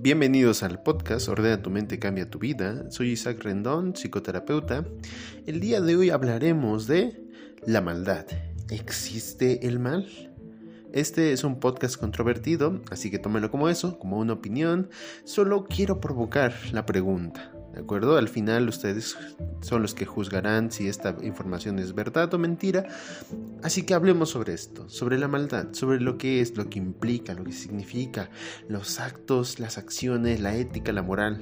Bienvenidos al podcast Ordena tu mente, cambia tu vida. Soy Isaac Rendón, psicoterapeuta. El día de hoy hablaremos de la maldad. ¿Existe el mal? Este es un podcast controvertido, así que tómelo como eso, como una opinión. Solo quiero provocar la pregunta. ¿De acuerdo? Al final ustedes son los que juzgarán si esta información es verdad o mentira. Así que hablemos sobre esto, sobre la maldad, sobre lo que es, lo que implica, lo que significa, los actos, las acciones, la ética, la moral.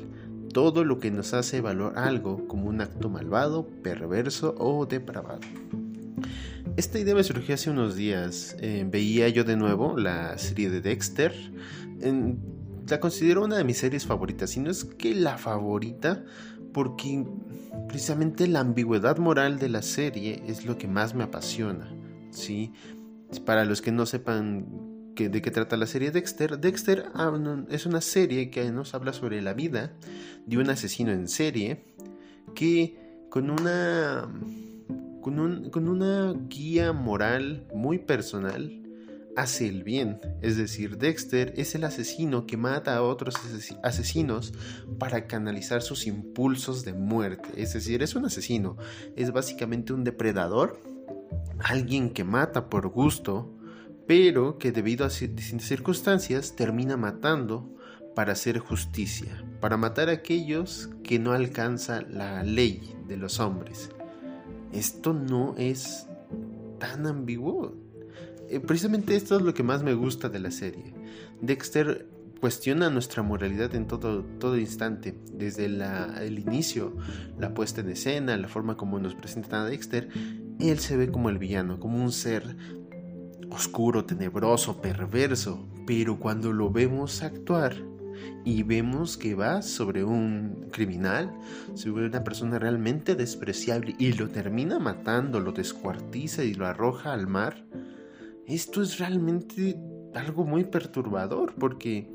Todo lo que nos hace valorar algo como un acto malvado, perverso o depravado. Esta idea me surgió hace unos días. Eh, veía yo de nuevo la serie de Dexter. La considero una de mis series favoritas, y no es que la favorita, porque precisamente la ambigüedad moral de la serie es lo que más me apasiona, ¿sí? Para los que no sepan de qué trata la serie Dexter, Dexter es una serie que nos habla sobre la vida de un asesino en serie que con una con, con una guía moral muy personal hace el bien. Es decir, Dexter es el asesino que mata a otros asesinos para canalizar sus impulsos de muerte. Es decir, es un asesino. Es básicamente un depredador. Alguien que mata por gusto, pero que debido a circunstancias termina matando para hacer justicia, para matar a aquellos que no alcanza la ley de los hombres. Esto no es tan ambiguo precisamente esto es lo que más me gusta de la serie. Dexter cuestiona nuestra moralidad en todo, todo instante, desde el inicio, la puesta en escena, la forma como nos presentan a Dexter, él se ve como el villano, como un ser oscuro, tenebroso, perverso, pero cuando lo vemos actuar y vemos que va sobre un criminal, sobre una persona realmente despreciable y lo termina matando, lo descuartiza y lo arroja al mar, esto es realmente algo muy perturbador porque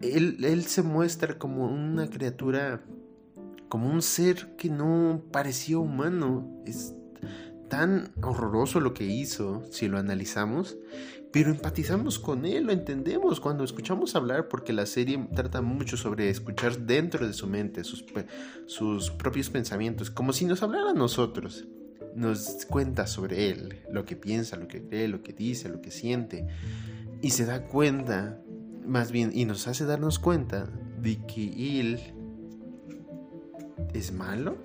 él, se muestra como una criatura, como un ser que no parecía humano. Es tan horroroso lo que hizo, si lo analizamos, pero empatizamos con él, lo entendemos cuando escuchamos hablar, porque la serie trata mucho sobre escuchar dentro de su mente sus, sus propios pensamientos, como si nos hablara a nosotros nos cuenta sobre él, lo que piensa, lo que cree, lo que dice, lo que siente. Y se da cuenta, más bien, y nos hace darnos cuenta de que él es malo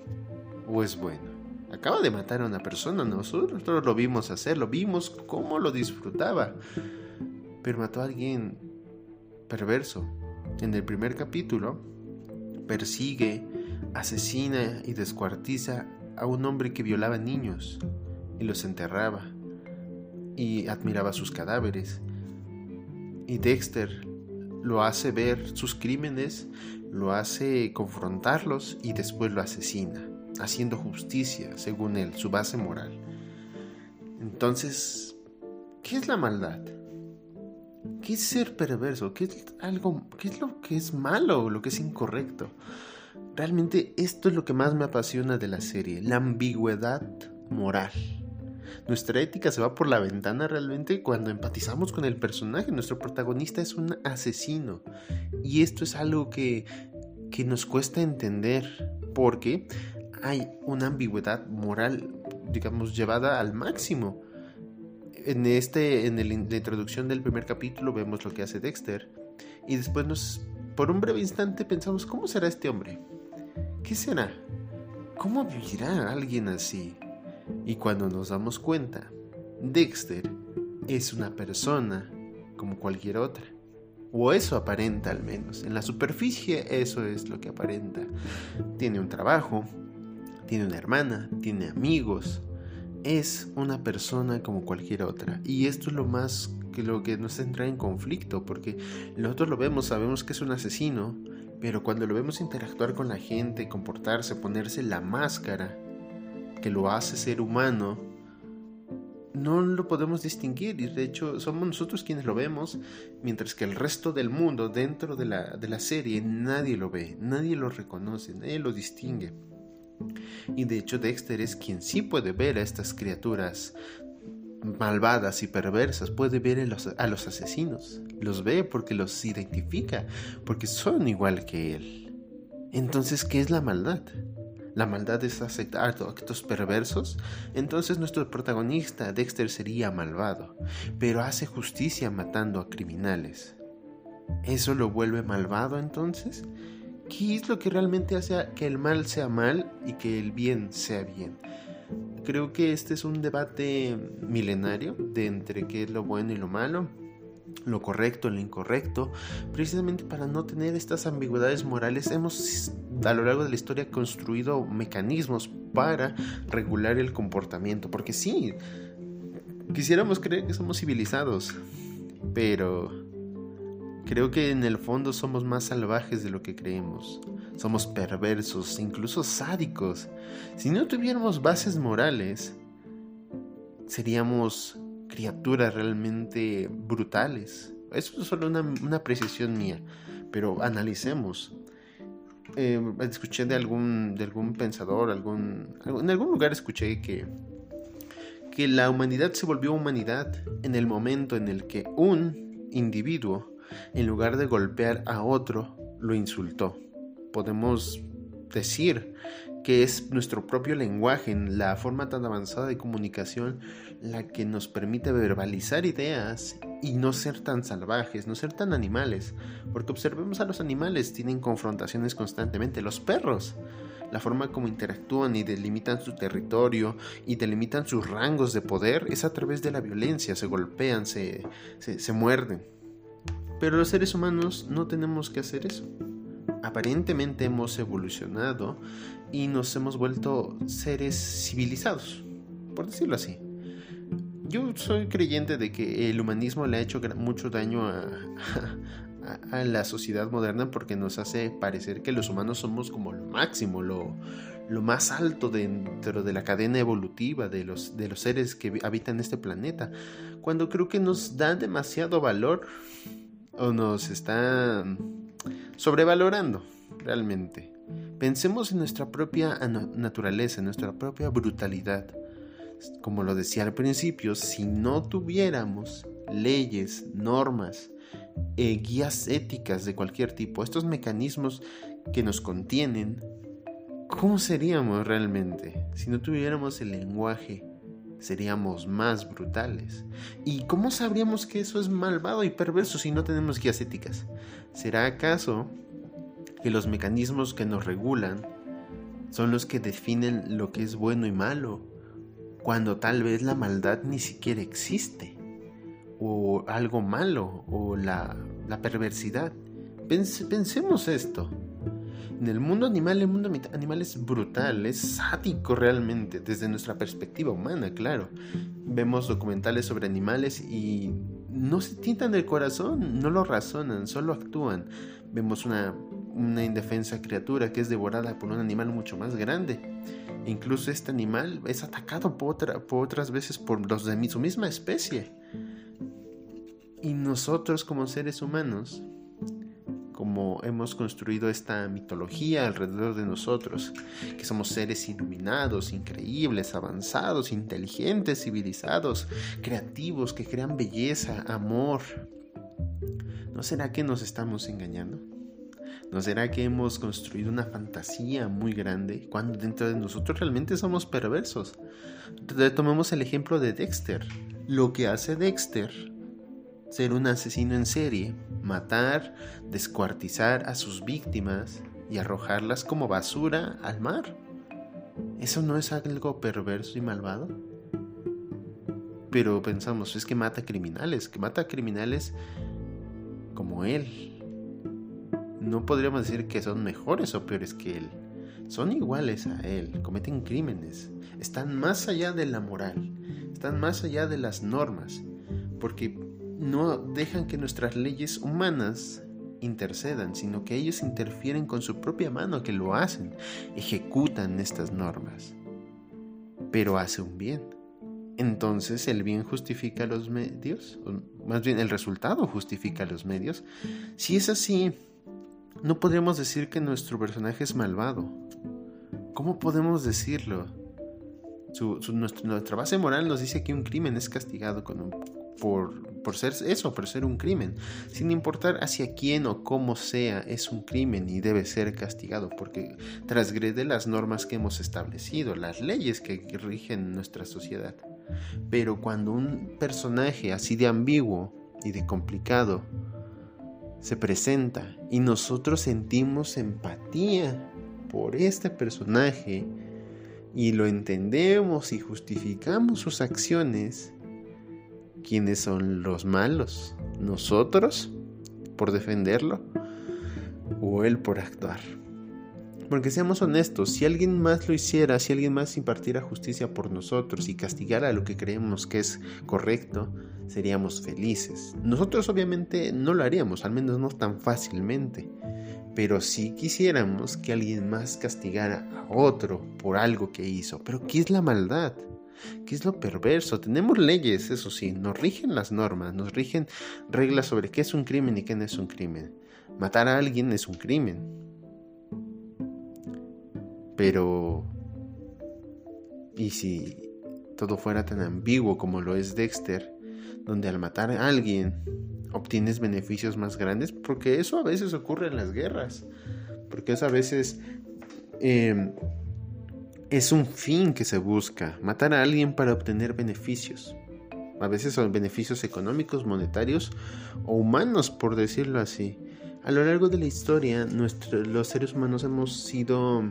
o es bueno. Acaba de matar a una persona, nosotros lo vimos hacer, lo vimos cómo lo disfrutaba. Pero mató a alguien perverso. En el primer capítulo, persigue, asesina y descuartiza a un hombre que violaba niños y los enterraba y admiraba sus cadáveres. Y Dexter lo hace ver sus crímenes, lo hace confrontarlos y después lo asesina, haciendo justicia, según él, su base moral. Entonces, ¿qué es la maldad? ¿Qué es ser perverso? ¿Qué es algo, qué es lo que es malo, lo que es incorrecto? Realmente esto es lo que más me apasiona de la serie, la ambigüedad moral. Nuestra ética se va por la ventana realmente cuando empatizamos con el personaje. Nuestro protagonista es un asesino. Y esto es algo que, que nos cuesta entender porque hay una ambigüedad moral, digamos, llevada al máximo. En, este, en la introducción del primer capítulo vemos lo que hace Dexter y después nos, por un breve instante pensamos, ¿cómo será este hombre? ¿Qué será? ¿Cómo vivirá alguien así? Y cuando nos damos cuenta, Dexter es una persona como cualquier otra. O eso aparenta al menos. En la superficie eso es lo que aparenta. Tiene un trabajo, tiene una hermana, tiene amigos. Es una persona como cualquier otra. Y esto es lo más que lo que nos entra en conflicto, porque nosotros lo vemos, sabemos que es un asesino, pero cuando lo vemos interactuar con la gente, comportarse, ponerse la máscara que lo hace ser humano, no lo podemos distinguir y de hecho somos nosotros quienes lo vemos, mientras que el resto del mundo dentro de la, de la serie nadie lo ve, nadie lo reconoce, nadie lo distingue. Y de hecho Dexter es quien sí puede ver a estas criaturas malvadas y perversas, puede ver a los, asesinos. Los ve porque los identifica, porque son igual que él. Entonces, ¿qué es la maldad? La maldad es aceptar actos perversos. Entonces nuestro protagonista, Dexter, sería malvado, pero hace justicia matando a criminales. ¿Eso lo vuelve malvado entonces? ¿Qué es lo que realmente hace que el mal sea mal y que el bien sea bien? Creo que este es un debate milenario de entre qué es lo bueno y lo malo, lo correcto, lo incorrecto. Precisamente para no tener estas ambigüedades morales hemos a lo largo de la historia construido mecanismos para regular el comportamiento. Porque sí, quisiéramos creer que somos civilizados, pero Creo que en el fondo somos más salvajes de lo que creemos. Somos perversos, incluso sádicos. Si no tuviéramos bases morales, seríamos criaturas realmente brutales. Eso es solo una, una apreciación mía, pero analicemos. Eh, escuché de algún, de algún pensador, algún, en algún lugar escuché que, que la humanidad se volvió humanidad en el momento en el que un individuo en lugar de golpear a otro, lo insultó. Podemos decir que es nuestro propio lenguaje, la forma tan avanzada de comunicación, la que nos permite verbalizar ideas y no ser tan salvajes, no ser tan animales. Porque observemos a los animales, tienen confrontaciones constantemente. Los perros, la forma como interactúan y delimitan su territorio y delimitan sus rangos de poder es a través de la violencia, se golpean, se, se, se muerden. Pero los seres humanos no tenemos que hacer eso. Aparentemente hemos evolucionado y nos hemos vuelto seres civilizados, por decirlo así. Yo soy creyente de que el humanismo le ha hecho mucho daño a, la sociedad moderna porque nos hace parecer que los humanos somos como lo máximo, lo, lo más alto dentro de la cadena evolutiva de los, de los seres que habitan este planeta, cuando creo que nos da demasiado valor o nos está sobrevalorando realmente. Pensemos en nuestra propia naturaleza, en nuestra propia brutalidad. Como lo decía al principio, si no tuviéramos leyes, normas, eh, guías éticas de cualquier tipo, estos mecanismos que nos contienen, ¿cómo seríamos realmente si no tuviéramos el lenguaje seríamos más brutales. ¿Y cómo sabríamos que eso es malvado y perverso si no tenemos guías éticas? ¿Será acaso que los mecanismos que nos regulan son los que definen lo que es bueno y malo, cuando tal vez la maldad ni siquiera existe? O algo malo, o la, perversidad. pensemos esto. En el mundo animal, el mundo animal es brutal, es sádico realmente, desde nuestra perspectiva humana, claro. Vemos documentales sobre animales y no se tientan el corazón, no lo razonan, solo actúan. Vemos una, indefensa criatura que es devorada por un animal mucho más grande. Incluso este animal es atacado por otras veces por los de su misma especie. Y nosotros como seres humanos como hemos construido esta mitología alrededor de nosotros, que somos seres iluminados, increíbles, avanzados, inteligentes, civilizados, creativos, que crean belleza, amor. ¿No será que nos estamos engañando? ¿No será que hemos construido una fantasía muy grande cuando dentro de nosotros realmente somos perversos? Tomemos el ejemplo de Dexter. Lo que hace Dexter ser un asesino en serie, matar, descuartizar a sus víctimas y arrojarlas como basura al mar. ¿Eso no es algo perverso y malvado? Pero pensamos, es que mata criminales, que mata criminales como él. No podríamos decir que son mejores o peores que él. Son iguales a él, cometen crímenes, están más allá de la moral, están más allá de las normas, porque no dejan que nuestras leyes humanas intercedan, sino que ellos interfieren con su propia mano, que lo hacen, ejecutan estas normas. Pero hace un bien. Entonces el bien justifica los medios, más bien el resultado justifica los medios. Si es así, no podríamos decir que nuestro personaje es malvado. ¿Cómo podemos decirlo? nuestra base moral nos dice que un crimen es castigado con por, por ser eso, por ser un crimen. Sin importar hacia quién o cómo sea, es un crimen y debe ser castigado porque transgrede las normas que hemos establecido, las leyes que rigen nuestra sociedad. Pero cuando un personaje así de ambiguo y de complicado se presenta y nosotros sentimos empatía por este personaje y lo entendemos y justificamos sus acciones, ¿quiénes son los malos? ¿Nosotros por defenderlo? ¿O él por actuar? Porque seamos honestos, si alguien más lo hiciera, si alguien más impartiera justicia por nosotros y castigara lo que creemos que es correcto, seríamos felices. Nosotros obviamente no lo haríamos, al menos no tan fácilmente. Pero si quisiéramos que alguien más castigara a otro por algo que hizo. Pero ¿qué es la maldad? ¿Qué es lo perverso? Tenemos leyes, eso sí, nos rigen las normas, nos rigen reglas sobre qué es un crimen y qué no es un crimen. Matar a alguien es un crimen, pero... ¿Y si todo fuera tan ambiguo como lo es Dexter, donde al matar a alguien obtienes beneficios más grandes? Porque eso a veces ocurre en las guerras. Porque eso a veces em, es un fin que se busca, matar a alguien para obtener beneficios. A veces son beneficios económicos, monetarios o humanos, por decirlo así. A lo largo de la historia, los seres humanos hemos sido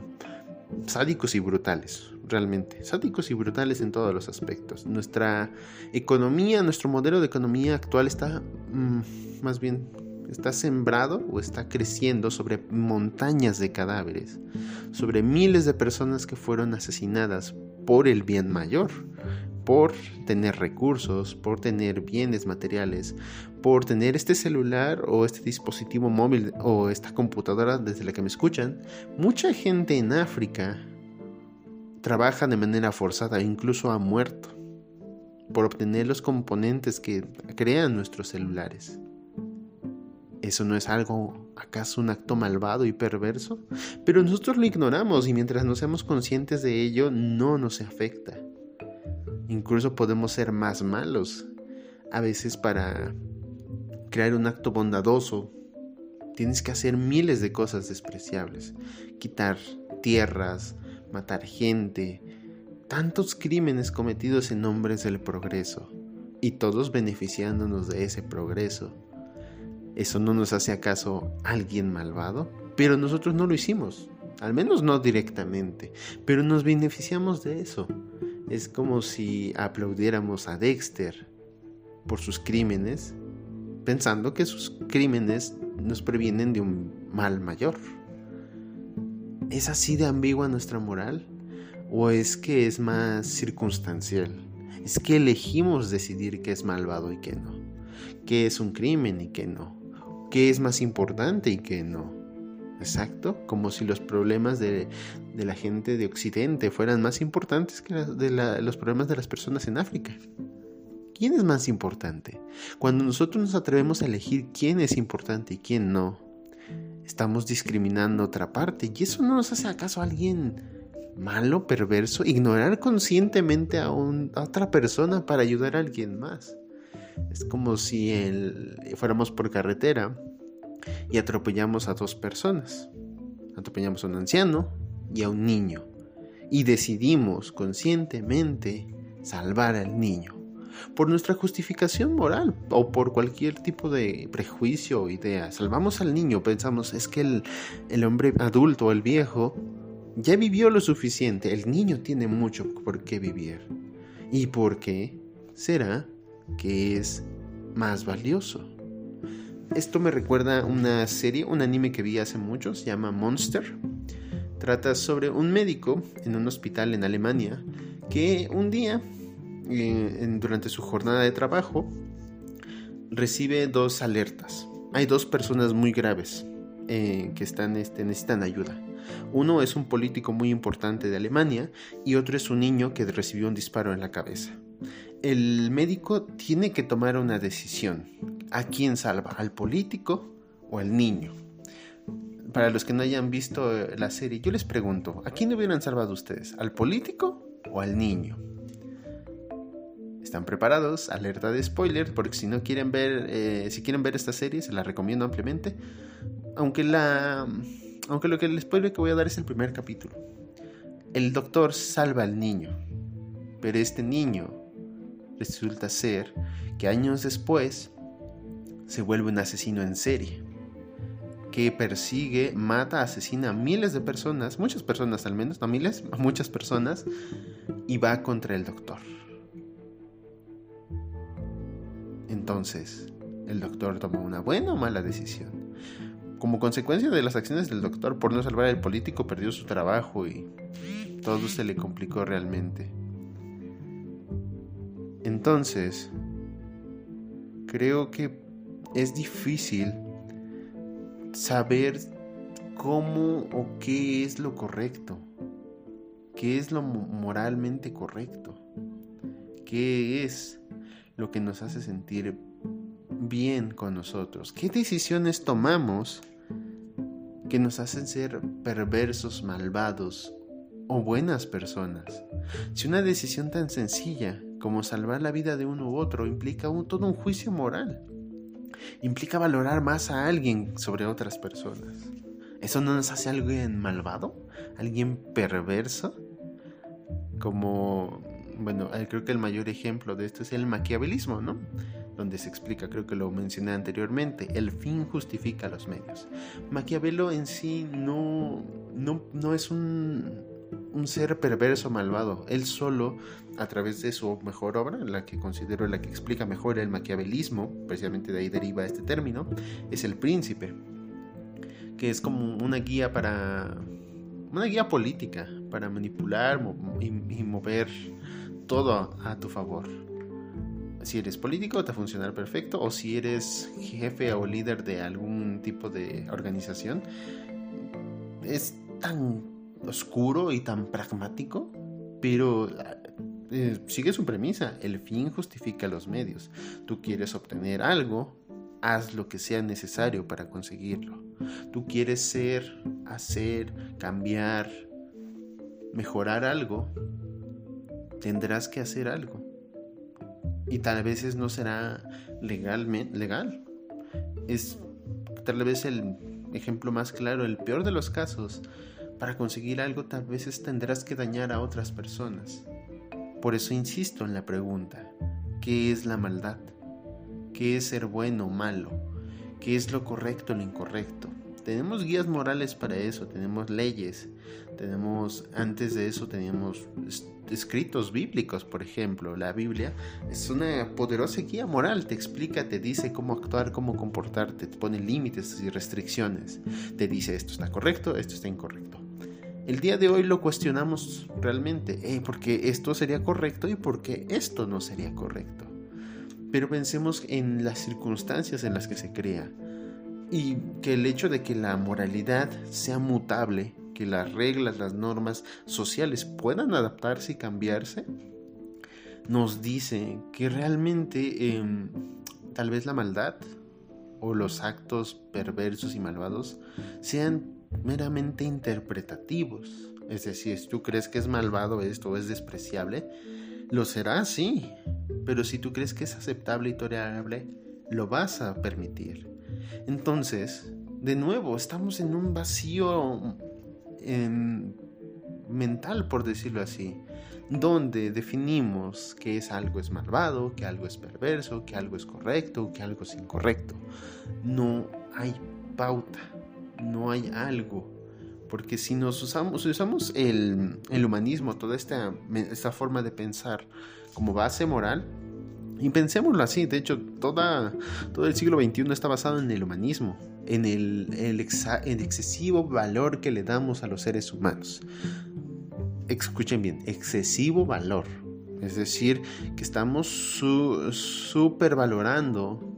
sádicos y brutales, realmente. Sádicos y brutales en todos los aspectos. Nuestra economía, nuestro modelo de economía actual está mm, más bien está sembrado o está creciendo sobre montañas de cadáveres, sobre miles de personas que fueron asesinadas por el bien mayor, por tener recursos, por tener bienes materiales, por tener este celular o este dispositivo móvil o esta computadora desde la que me escuchan, mucha gente en África trabaja de manera forzada, incluso ha muerto, por obtener los componentes que crean nuestros celulares. ¿Eso no es algo, acaso un acto malvado y perverso? Pero nosotros lo ignoramos y mientras no seamos conscientes de ello no nos afecta. Incluso podemos ser más malos. A veces para crear un acto bondadoso tienes que hacer miles de cosas despreciables. Quitar tierras, matar gente, tantos crímenes cometidos en nombres del progreso y todos beneficiándonos de ese progreso. ¿Eso no nos hace acaso alguien malvado? Pero nosotros no lo hicimos, al menos no directamente, pero nos beneficiamos de eso. Es como si aplaudiéramos a Dexter por sus crímenes, pensando que sus crímenes nos previenen de un mal mayor. ¿Es así de ambigua nuestra moral? ¿O es que es más circunstancial? Es que elegimos decidir qué es malvado y qué no. ¿Qué es un crimen y qué no? ¿Qué es más importante y qué no? Exacto, como si los problemas de, la gente de Occidente fueran más importantes que los problemas de las personas en África. ¿Quién es más importante? Cuando nosotros nos atrevemos a elegir quién es importante y quién no, estamos discriminando otra parte. ¿Y eso no nos hace acaso a alguien malo, perverso? Ignorar conscientemente a, otra persona para ayudar a alguien más. Es como si fuéramos por carretera y atropellamos a dos personas. Atropellamos a un anciano y a un niño. Y decidimos conscientemente salvar al niño. Por nuestra justificación moral o por cualquier tipo de prejuicio o idea. Salvamos al niño, pensamos, es que el, el hombre adulto, el viejo, ya vivió lo suficiente. El niño tiene mucho por qué vivir. ¿Y por qué? Será que es más valioso. Esto me recuerda una serie, un anime que vi hace mucho, se llama Monster. Trata sobre un médico en un hospital en Alemania que un día, eh, durante su jornada de trabajo, recibe dos alertas. Hay dos personas muy graves eh, que están, este, necesitan ayuda. Uno es un político muy importante de Alemania y otro es un niño que recibió un disparo en la cabeza el médico tiene que tomar una decisión. ¿A quién salva? ¿Al político o al niño? Para los que no hayan visto la serie, yo les pregunto, ¿a quién hubieran salvado ustedes? ¿Al político o al niño. ¿Están preparados? Alerta de spoiler, porque si no quieren ver, eh, si quieren ver esta serie, se la recomiendo ampliamente. Aunque la, aunque lo que el spoiler que voy a dar es el primer capítulo. El doctor salva al niño, pero este niño resulta ser que años después se vuelve un asesino en serie que persigue, mata, asesina a miles de personas, muchas personas al menos, no miles, muchas personas, y va contra el doctor. Entonces, el doctor toma una buena o mala decisión. Como consecuencia de las acciones del doctor por no salvar al político, perdió su trabajo y todo se le complicó realmente. Entonces, creo que es difícil saber cómo o qué es lo correcto, qué es lo moralmente correcto, qué es lo que nos hace sentir bien con nosotros, qué decisiones tomamos que nos hacen ser perversos, malvados o buenas personas. Si una decisión tan sencilla como salvar la vida de uno u otro implica todo un juicio moral, implica valorar más a alguien sobre otras personas. ¿Eso no nos hace alguien malvado? ¿Alguien perverso? Como, bueno, eh, creo que el mayor ejemplo de esto es el maquiavelismo, ¿no? Donde se explica, creo que lo mencioné anteriormente, el fin justifica los medios. Maquiavelo en sí no, no, no es un, un ser perverso, malvado. Él solo, a través de su mejor obra, la que considero la que explica mejor el maquiavelismo, precisamente de ahí deriva este término, es el príncipe, que es como una guía para... una guía política, para manipular y, mover todo a tu favor. Si eres político te funcionar perfecto, o si eres jefe o líder de algún tipo de organización, es tan oscuro y tan pragmático, pero eh, sigue su premisa, el fin justifica los medios. Tú quieres obtener algo, haz lo que sea necesario para conseguirlo. Tú quieres ser, hacer, cambiar, mejorar algo, tendrás que hacer algo. Y tal vez no será legalmente legal. Es tal vez el ejemplo más claro, el peor de los casos para conseguir algo tal vez tendrás que dañar a otras personas. Por eso insisto en la pregunta, ¿qué es la maldad? ¿Qué es ser bueno o malo? ¿Qué es lo correcto o lo incorrecto? Tenemos guías morales para eso, tenemos leyes, tenemos, antes de eso teníamos escritos bíblicos, por ejemplo, la Biblia es una poderosa guía moral, te explica, te dice cómo actuar, cómo comportarte, te pone límites y restricciones, te dice esto está correcto, esto está incorrecto. El día de hoy lo cuestionamos realmente, eh, porque esto sería correcto y porque esto no sería correcto. Pero pensemos en las circunstancias en las que se crea y que el hecho de que la moralidad sea mutable, que las reglas, las normas sociales puedan adaptarse y cambiarse, nos dice que realmente em, tal vez la maldad o los actos perversos y malvados sean meramente interpretativos. Es decir, si tú crees que es malvado esto o es despreciable, lo será, sí. Pero si tú crees que es aceptable y tolerable, lo vas a permitir. Entonces, de nuevo, estamos en un vacío mental, por decirlo así, donde definimos que es algo es malvado, que algo es perverso, que algo es correcto, que algo es incorrecto. No hay pauta no hay algo. Porque si nos usamos, usamos el, humanismo, toda esta, forma de pensar como base moral, y pensémoslo así, de hecho, todo el siglo XXI está basado en el humanismo, en el, excesivo valor que le damos a los seres humanos. Escuchen bien, excesivo valor. Es decir, que estamos supervalorando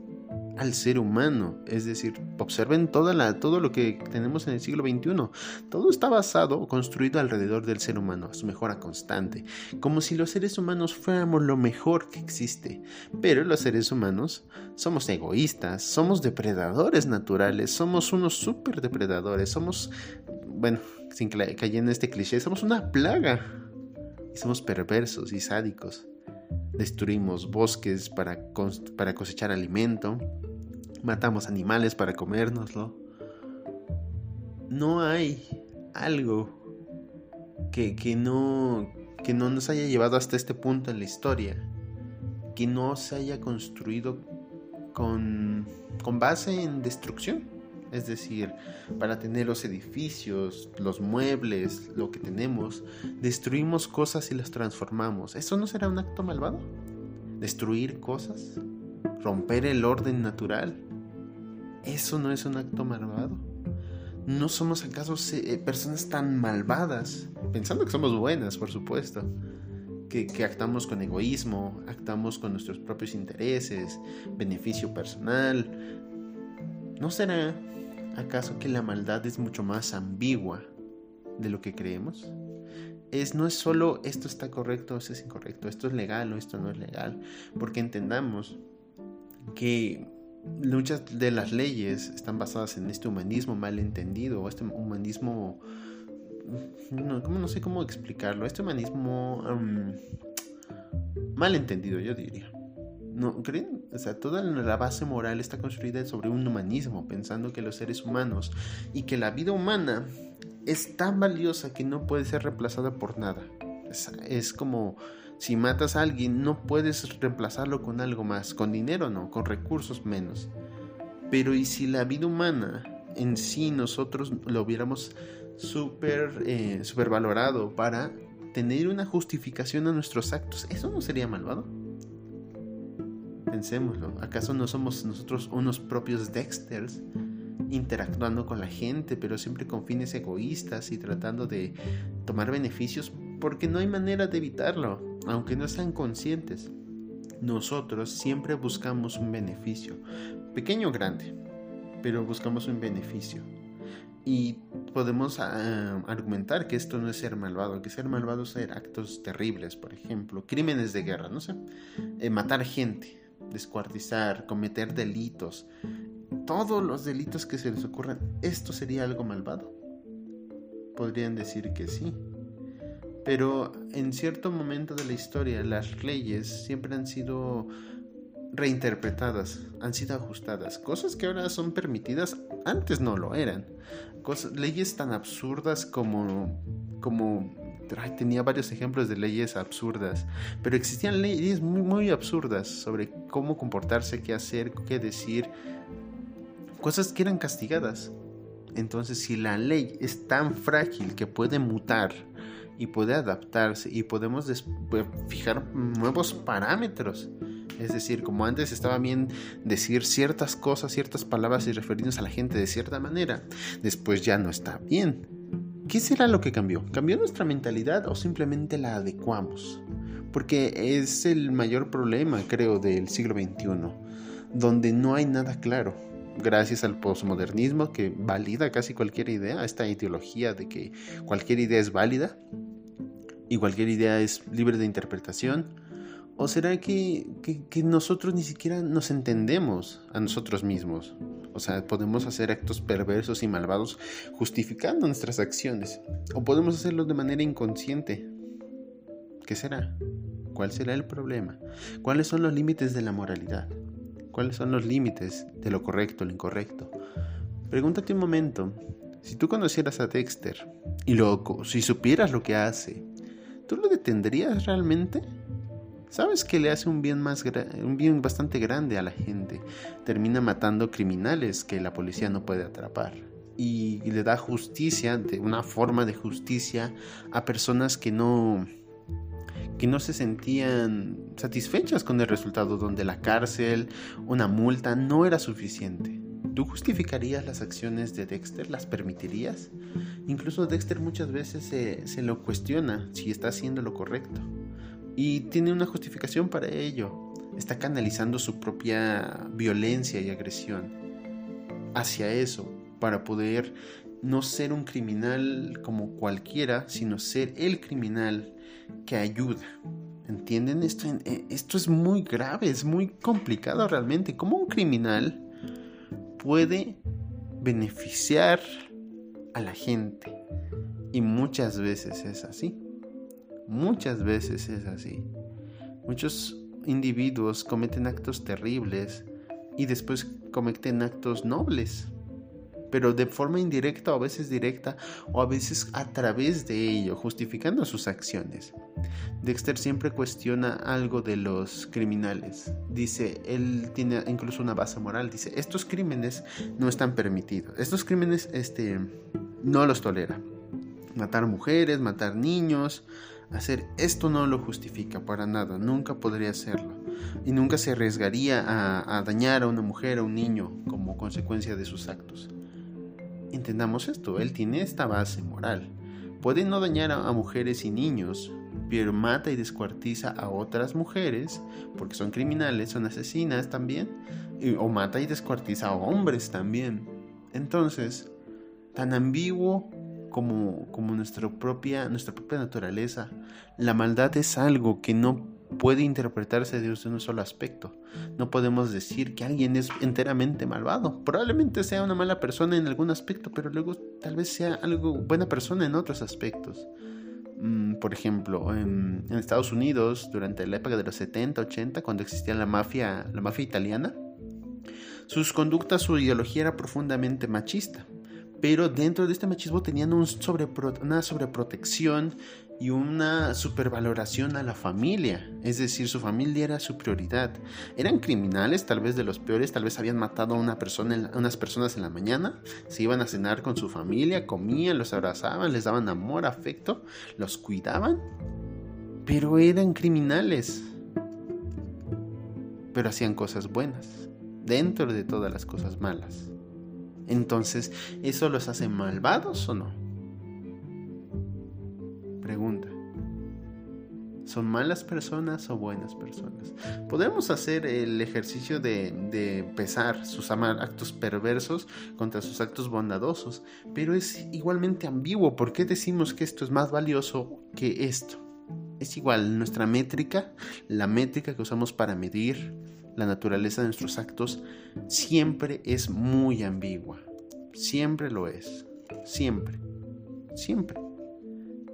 al ser humano. Es decir, observen toda la, todo lo que tenemos en el siglo XXI. Todo está basado o construido alrededor del ser humano, su mejora constante, como si los seres humanos fuéramos lo mejor que existe. Pero los seres humanos somos egoístas, somos depredadores naturales, somos unos super depredadores, somos, bueno, sin caer en este cliché, somos una plaga y somos perversos y sádicos. Destruimos bosques para, para cosechar alimento, matamos animales para comérnoslo. No hay algo que, que, no, que no nos haya llevado hasta este punto en la historia, que no se haya construido con, con base en destrucción. Es decir, para tener los edificios, los muebles, lo que tenemos, destruimos cosas y las transformamos. ¿Eso no será un acto malvado? ¿Destruir cosas? ¿Romper el orden natural? ¿Eso no es un acto malvado? ¿No somos acaso eh, personas tan malvadas? Pensando que somos buenas, por supuesto. Que, actuamos con egoísmo, actuamos con nuestros propios intereses, beneficio personal. ¿No será ¿Acaso que la maldad es mucho más ambigua de lo que creemos? Es, no es solo esto está correcto o esto es incorrecto, esto es legal o esto no es legal, porque entendamos que muchas de las leyes están basadas en este humanismo mal entendido, este humanismo, no, no sé cómo explicarlo, este humanismo mal entendido, yo diría. ¿No creen? O sea, toda la base moral está construida sobre un humanismo, pensando que los seres humanos y que la vida humana es tan valiosa que no puede ser reemplazada por nada. Es, como si matas a alguien, no puedes reemplazarlo con algo más, con dinero no, con recursos menos. Pero ¿y si la vida humana en sí nosotros lo hubiéramos súper eh, valorado para tener una justificación a nuestros actos? ¿Eso no sería malvado? Pensémoslo, ¿acaso no somos nosotros unos propios Dexters interactuando con la gente, pero siempre con fines egoístas y tratando de tomar beneficios porque no hay manera de evitarlo, aunque no sean conscientes? Nosotros siempre buscamos un beneficio, pequeño o grande, pero buscamos un beneficio. Y podemos ah, argumentar que esto no es ser malvado, que ser malvado es hacer actos terribles, por ejemplo, crímenes de guerra, no sé, eh, matar gente, descuartizar, cometer delitos, todos los delitos que se les ocurran, ¿esto sería algo malvado? Podrían decir que sí. Pero en cierto momento de la historia las leyes siempre han sido reinterpretadas, han sido ajustadas. Cosas que ahora son permitidas, antes no lo eran. leyes tan absurdas como, como tenía varios ejemplos de leyes absurdas, pero existían leyes muy, absurdas sobre cómo comportarse, qué hacer, qué decir, cosas que eran castigadas. Entonces, si la ley es tan frágil que puede mutar y puede adaptarse y podemos fijar nuevos parámetros, es decir, como antes estaba bien decir ciertas cosas, ciertas palabras y referirnos a la gente de cierta manera, después ya no está bien ¿Qué será lo que cambió? ¿Cambió nuestra mentalidad o simplemente la adecuamos? Porque es el mayor problema, creo, del siglo XXI, donde no hay nada claro. Gracias al posmodernismo que valida casi cualquier idea, esta ideología de que cualquier idea es válida y cualquier idea es libre de interpretación, ¿O será que, nosotros ni siquiera nos entendemos a nosotros mismos? O sea, podemos hacer actos perversos y malvados justificando nuestras acciones. O podemos hacerlo de manera inconsciente. ¿Qué será? ¿Cuál será el problema? ¿Cuáles son los límites de la moralidad? ¿Cuáles son los límites de lo correcto, lo incorrecto? Pregúntate un momento, si tú conocieras a Dexter y loco, si supieras lo que hace, ¿tú lo detendrías realmente? Sabes que le hace un bien, más un bien bastante grande a la gente. Termina matando criminales que la policía no puede atrapar. Y, le da justicia, de una forma de justicia, a personas que no, que no se sentían satisfechas con el resultado, donde la cárcel, una multa no era suficiente. ¿Tú justificarías las acciones de Dexter? ¿Las permitirías? Incluso Dexter muchas veces se, se lo cuestiona si está haciendo lo correcto y tiene una justificación para ello. Está canalizando su propia violencia y agresión hacia eso para poder no ser un criminal como cualquiera, sino ser el criminal que ayuda. ¿Entienden? Esto, eh, esto es muy grave, es muy complicado realmente. ¿Cómo un criminal puede beneficiar a la gente? Y muchas veces es así Muchas veces es así. Muchos individuos cometen actos terribles y después cometen actos nobles, pero de forma indirecta o a veces directa o a veces a través de ello, justificando sus acciones. Dexter siempre cuestiona algo de los criminales. Dice, él tiene incluso una base moral, dice, estos crímenes no están permitidos, estos crímenes este, no los tolera. Matar mujeres, matar niños, hacer esto no lo justifica para nada, nunca podría hacerlo. Y nunca se arriesgaría a, dañar a una mujer o un niño como consecuencia de sus actos. Entendamos esto, él tiene esta base moral. Puede no dañar a, mujeres y niños, pero mata y descuartiza a otras mujeres, porque son criminales, son asesinas también, o mata y descuartiza a hombres también. Entonces, tan ambiguo como, como nuestra, propia, nuestra propia naturaleza. La maldad es algo que no puede interpretarse desde un solo aspecto. No podemos decir que alguien es enteramente malvado. Probablemente sea una mala persona en algún aspecto, pero luego tal vez sea algo buena persona en otros aspectos. Mm, por ejemplo, en, en, Estados Unidos, durante la época de los 70, 80, cuando existía la mafia, la mafia italiana, sus conductas, su ideología era profundamente machista pero dentro de este machismo tenían un una sobreprotección y una supervaloración a la familia, es decir, su familia era su prioridad. Eran criminales, tal vez de los peores, tal vez habían matado a unas personas en la mañana, se iban a cenar con su familia, comían, los abrazaban, les daban amor, afecto, los cuidaban, pero eran criminales. Pero hacían cosas buenas, dentro de todas las cosas malas. Entonces, ¿eso los hace malvados o no? Pregunta. ¿Son malas personas o buenas personas? Podemos hacer el ejercicio de, pesar sus actos perversos contra sus actos bondadosos, pero es igualmente ambiguo. ¿Por qué decimos que esto es más valioso que esto? Es igual, nuestra métrica, la métrica que usamos para medir la naturaleza de nuestros actos siempre es muy ambigua. Siempre lo es. Siempre. Siempre.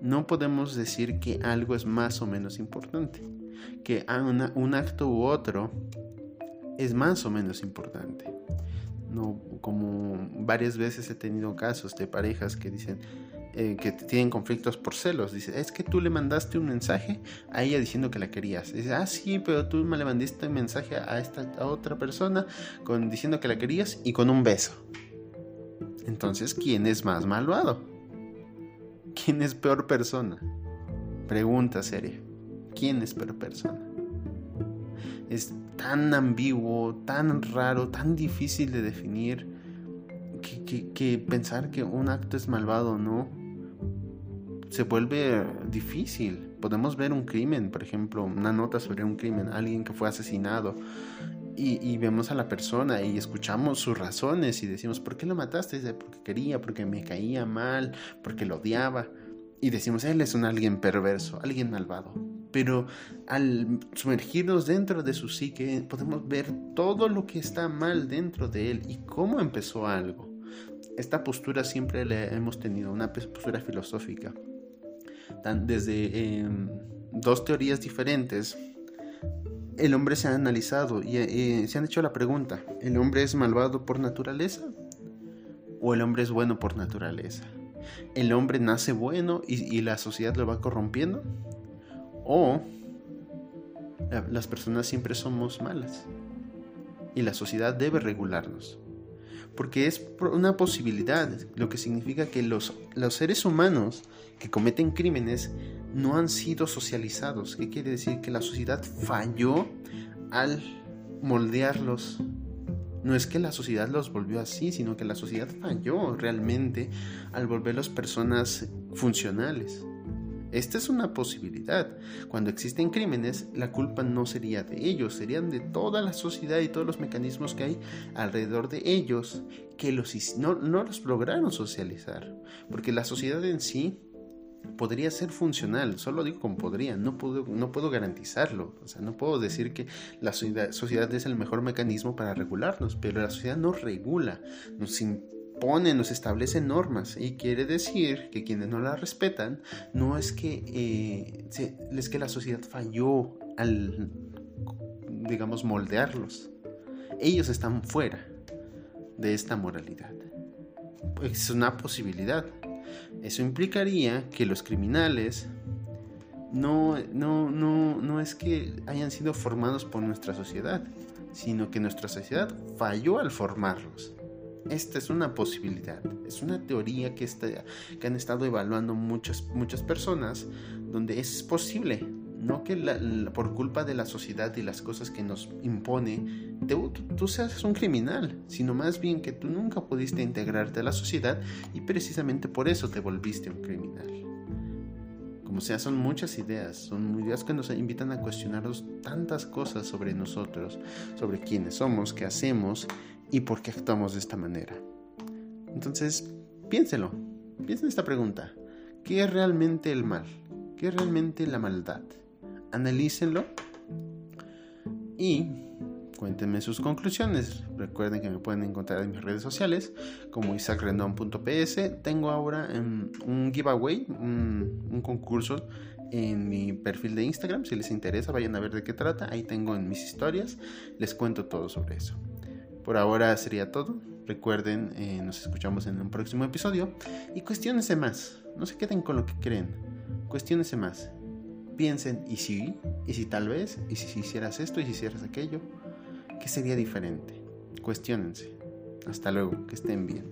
No podemos decir que algo es más o menos importante. Que un acto u otro es más o menos importante. No, como varias veces he tenido casos de parejas que dicen, eh, que tienen conflictos por celos. Dice, es que tú le mandaste un mensaje a ella diciendo que la querías. Dice, ah, sí, pero tú me le mandaste un mensaje a esta otra persona con, diciendo que la querías y con un beso. Entonces, ¿quién es más malvado? ¿Quién es peor persona? Pregunta seria. ¿Quién es peor persona? Es tan ambiguo, tan raro, tan difícil de definir que, que pensar que un acto es malvado o no se vuelve difícil. Podemos ver un crimen, por ejemplo, una nota sobre un crimen, alguien que fue asesinado, y, vemos a la persona y escuchamos sus razones y decimos, ¿por qué lo mataste? Porque quería, porque me caía mal, porque lo odiaba. Y decimos, él es un alguien perverso, alguien malvado. Pero al sumergirnos dentro de su psique, podemos ver todo lo que está mal dentro de él y cómo empezó algo. Esta postura siempre la hemos tenido, una postura filosófica desde em, dos teorías diferentes, el hombre se ha analizado y eh, se han hecho la pregunta, ¿el hombre es malvado por naturaleza o el hombre es bueno por naturaleza? ¿El hombre nace bueno y, la sociedad lo va corrompiendo? ¿O las personas siempre somos malas y la sociedad debe regularnos? porque es una posibilidad, lo que significa que los, los seres humanos que cometen crímenes no han sido socializados. ¿Qué quiere decir? Que la sociedad falló al moldearlos. No es que la sociedad los volvió así, sino que la sociedad falló realmente al volverlos personas funcionales. Esta es una posibilidad. Cuando existen crímenes, la culpa no sería de ellos, serían de toda la sociedad y todos los mecanismos que hay alrededor de ellos que los, no, no los lograron socializar. Porque la sociedad en sí podría ser funcional, solo digo como podría, no puedo, no puedo garantizarlo, o sea, no puedo decir que la sociedad, es el mejor mecanismo para regularnos, pero la sociedad no regula, nos pone, nos establece normas y quiere decir que quienes no las respetan no es que, eh, es que la sociedad falló al, digamos, moldearlos. Ellos están fuera de esta moralidad. Es una posibilidad. Eso implicaría que los criminales no, no, no, no es que hayan sido formados por nuestra sociedad, sino que nuestra sociedad falló al formarlos. Esta es una posibilidad, es una teoría que, está, que han estado evaluando muchas, muchas personas, donde es posible, no que por culpa de la sociedad y las cosas que nos impone, tú, seas un criminal, sino más bien que tú nunca pudiste integrarte a la sociedad y precisamente por eso te volviste un criminal. Como sea, son muchas ideas, son ideas que nos invitan a cuestionarnos tantas cosas sobre nosotros, sobre quiénes somos, qué hacemos y por qué actuamos de esta manera. Entonces, piénselo, piensen esta pregunta. ¿Qué es realmente el mal? ¿Qué es realmente la maldad? Analícenlo y cuéntenme sus conclusiones. Recuerden que me pueden encontrar en mis redes sociales como isaacrendon.ps. Tengo ahora un giveaway, un, un concurso en mi perfil de Instagram. Si les interesa, vayan a ver de qué trata. Ahí tengo en mis historias. Les cuento todo sobre eso. Por ahora sería todo. Recuerden, eh, nos escuchamos en un próximo episodio. Y cuestionense más. No se queden con lo que creen. Cuestionense más. Piensen, ¿y si? ¿Y si tal vez? ¿Y si hicieras esto? ¿Y si hicieras aquello? ¿Qué sería diferente? Cuestionense. Hasta luego. Que estén bien.